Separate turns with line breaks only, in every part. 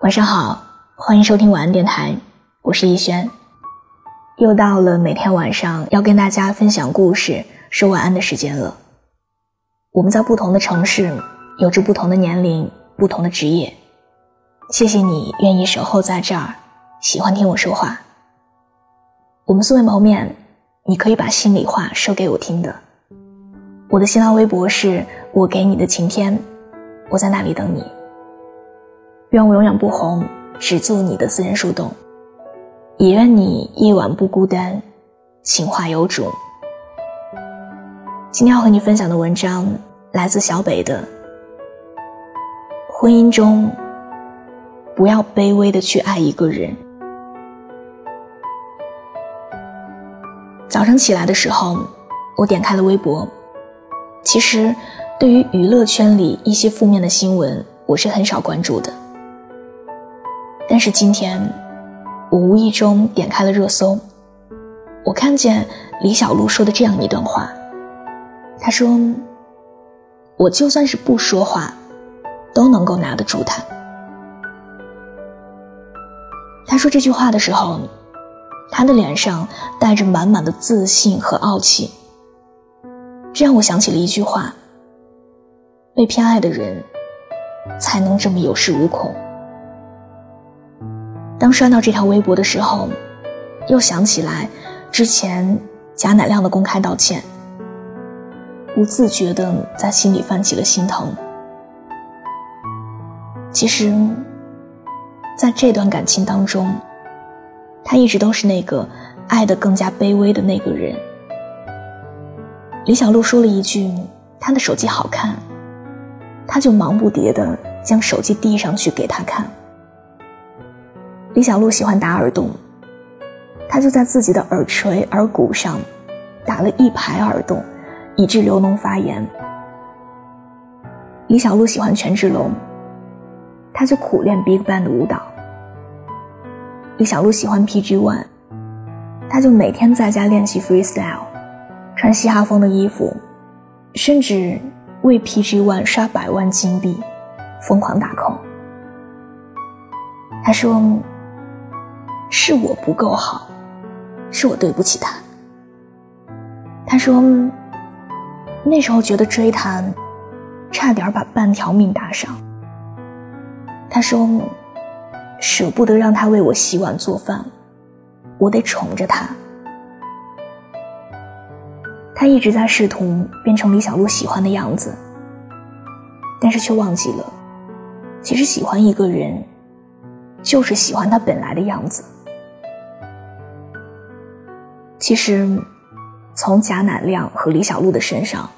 晚上好，欢迎收听晚安电台，我是逸轩。又到了每天晚上要跟大家分享故事、说晚安的时间了。我们在不同的城市，有着不同的年龄、不同的职业。谢谢你愿意守候在这儿，喜欢听我说话。我们素未谋面，你可以把心里话说给我听的。我的新浪微博是我给你的晴天，我在那里等你。愿我永远不红，只做你的私人树洞。也愿你夜晚不孤单，情话有主。今天要和你分享的文章来自小北的。婚姻中，不要卑微的去爱一个人。早上起来的时候，我点开了微博。其实，对于娱乐圈里一些负面的新闻，我是很少关注的。但是今天，我无意中点开了热搜，我看见李小璐说的这样一段话。她说：“我就算是不说话，都能够拿得住他。”她说这句话的时候，她的脸上带着满满的自信和傲气，这让我想起了一句话：“被偏爱的人，才能这么有恃无恐。”当刷到这条微博的时候，又想起来之前贾乃亮的公开道歉，不自觉的在心里泛起了心疼。其实，在这段感情当中，他一直都是那个爱的更加卑微的那个人。李小璐说了一句：“他的手机好看。”他就忙不迭的将手机递上去给他看。李小璐喜欢打耳洞，她就在自己的耳垂、耳骨上打了一排耳洞，以致流脓发炎。李小璐喜欢权志龙，她就苦练 BigBang 的舞蹈。李小璐喜欢 PG One，她就每天在家练习 freestyle，穿嘻哈风的衣服，甚至为 PG One 刷百万金币，疯狂打 call。他说。是我不够好，是我对不起他。他说，那时候觉得追他，差点把半条命搭上。他说，舍不得让他为我洗碗做饭，我得宠着他。他一直在试图变成李小璐喜欢的样子，但是却忘记了，其实喜欢一个人，就是喜欢他本来的样子。其实，从贾乃亮和李小璐的身上，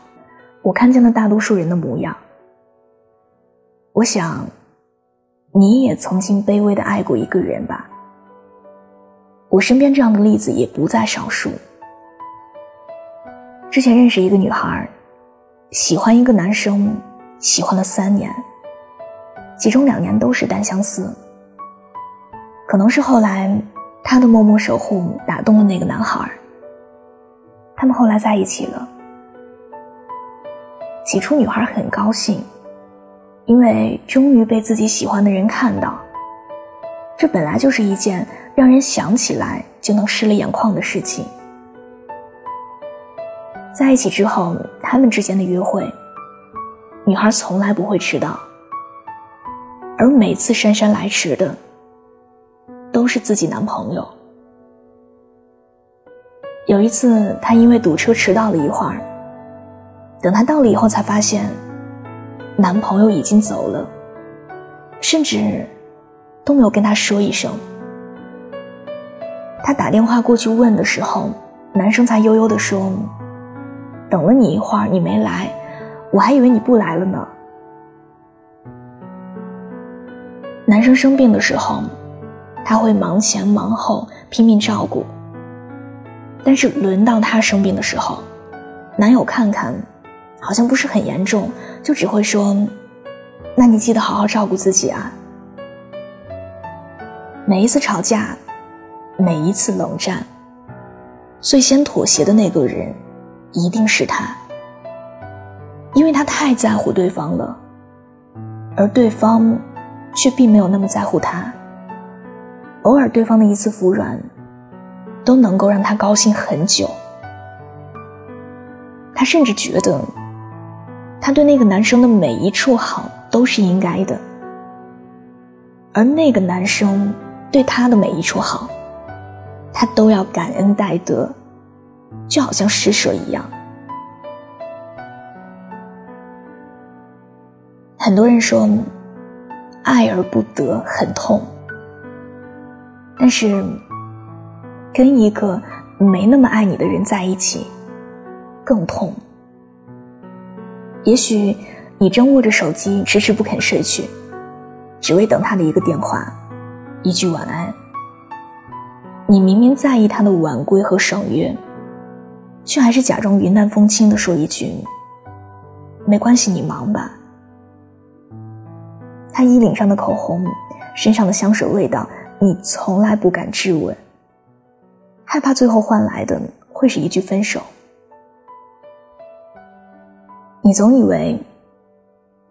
我看见了大多数人的模样。我想，你也曾经卑微的爱过一个人吧？我身边这样的例子也不在少数。之前认识一个女孩，喜欢一个男生，喜欢了三年，其中两年都是单相思。可能是后来。他的默默守护打动了那个男孩，他们后来在一起了。起初，女孩很高兴，因为终于被自己喜欢的人看到。这本来就是一件让人想起来就能湿了眼眶的事情。在一起之后，他们之间的约会，女孩从来不会迟到，而每次姗姗来迟的。都是自己男朋友。有一次，她因为堵车迟到了一会儿。等她到了以后，才发现男朋友已经走了，甚至都没有跟她说一声。她打电话过去问的时候，男生才悠悠地说：“等了你一会儿，你没来，我还以为你不来了呢。”男生生病的时候。他会忙前忙后拼命照顾，但是轮到他生病的时候，男友看看，好像不是很严重，就只会说：“那你记得好好照顾自己啊。”每一次吵架，每一次冷战，最先妥协的那个人一定是他，因为他太在乎对方了，而对方却并没有那么在乎他。偶尔对方的一次服软，都能够让他高兴很久。他甚至觉得，他对那个男生的每一处好都是应该的，而那个男生对他的每一处好，他都要感恩戴德，就好像施舍一样。很多人说，爱而不得很痛。但是，跟一个没那么爱你的人在一起，更痛。也许你正握着手机，迟迟不肯睡去，只为等他的一个电话，一句晚安。你明明在意他的晚归和爽约，却还是假装云淡风轻的说一句：“没关系，你忙吧。”他衣领上的口红，身上的香水味道，你从来不敢质问，害怕最后换来的会是一句分手。你总以为，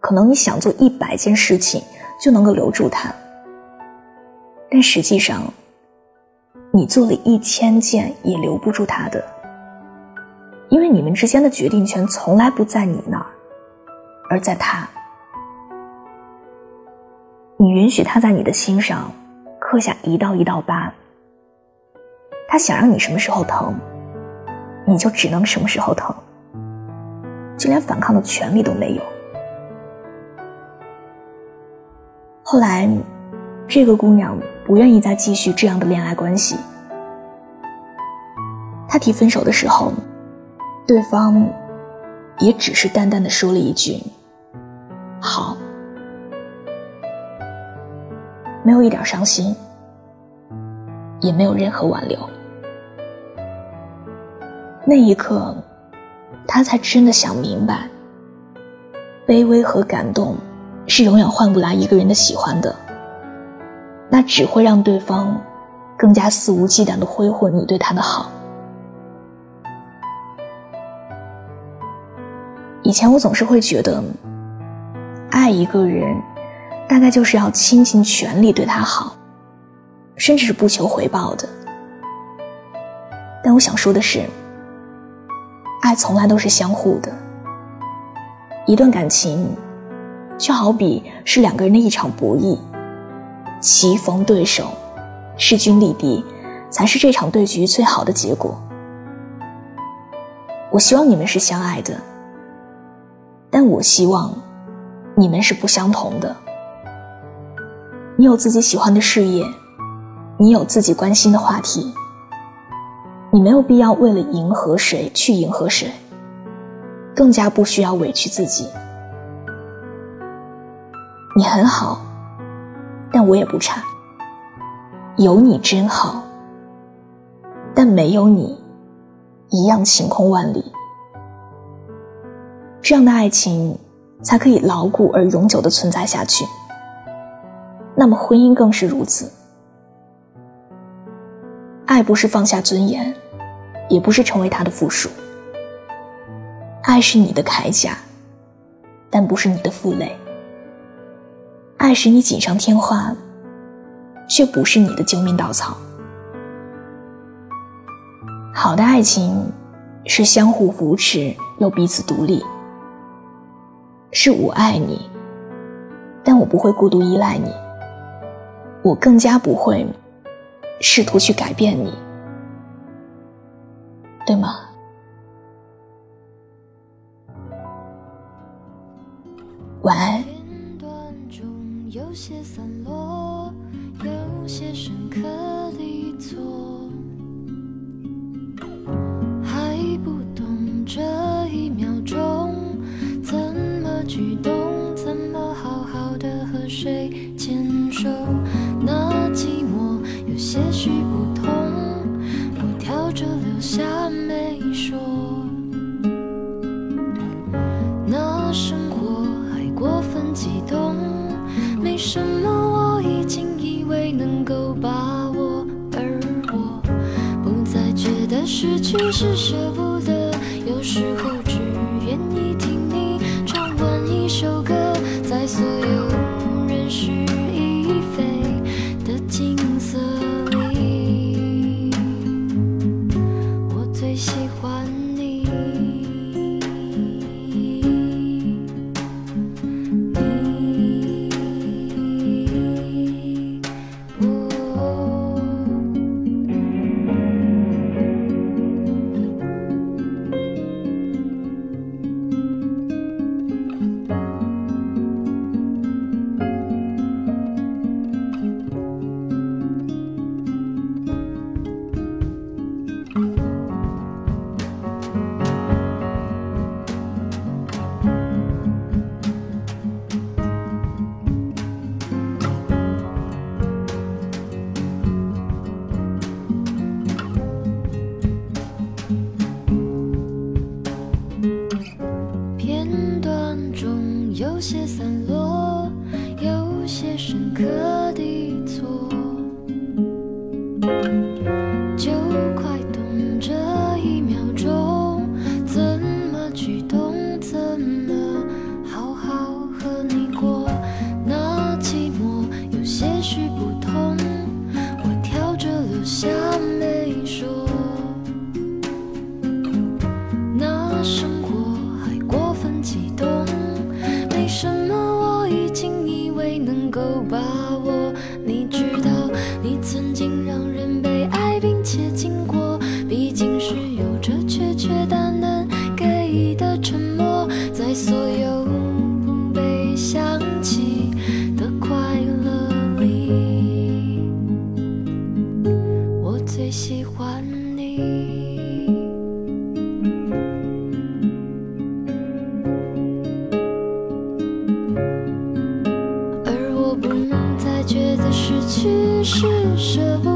可能你想做一百件事情就能够留住他，但实际上，你做了一千件也留不住他的，因为你们之间的决定权从来不在你那儿，而在他。你允许他在你的心上刻下一道一道疤，他想让你什么时候疼，你就只能什么时候疼，就连反抗的权利都没有。后来，这个姑娘不愿意再继续这样的恋爱关系。她提分手的时候，对方也只是淡淡的说了一句：“好。”没有一点伤心，也没有任何挽留。那一刻，他才真的想明白，卑微和感动是永远换不来一个人的喜欢的。那只会让对方更加肆无忌惮的挥霍你对他的好。以前我总是会觉得，爱一个人。大概就是要倾尽全力对他好，甚至是不求回报的。但我想说的是，爱从来都是相互的。一段感情，就好比是两个人的一场博弈，棋逢对手，势均力敌，才是这场对局最好的结果。我希望你们是相爱的，但我希望你们是不相同的。你有自己喜欢的事业，你有自己关心的话题，你没有必要为了迎合谁去迎合谁，更加不需要委屈自己。你很好，但我也不差。有你真好，但没有你，一样晴空万里。这样的爱情，才可以牢固而永久的存在下去。那么婚姻更是如此。爱不是放下尊严，也不是成为他的附属。爱是你的铠甲，但不是你的负累。爱使你锦上添花，却不是你的救命稻草。好的爱情是相互扶持又彼此独立。是我爱你，但我不会过度依赖你。我更加不会试图去改变你，对吗？晚安。
失去是舍不得，有时候去是舍。不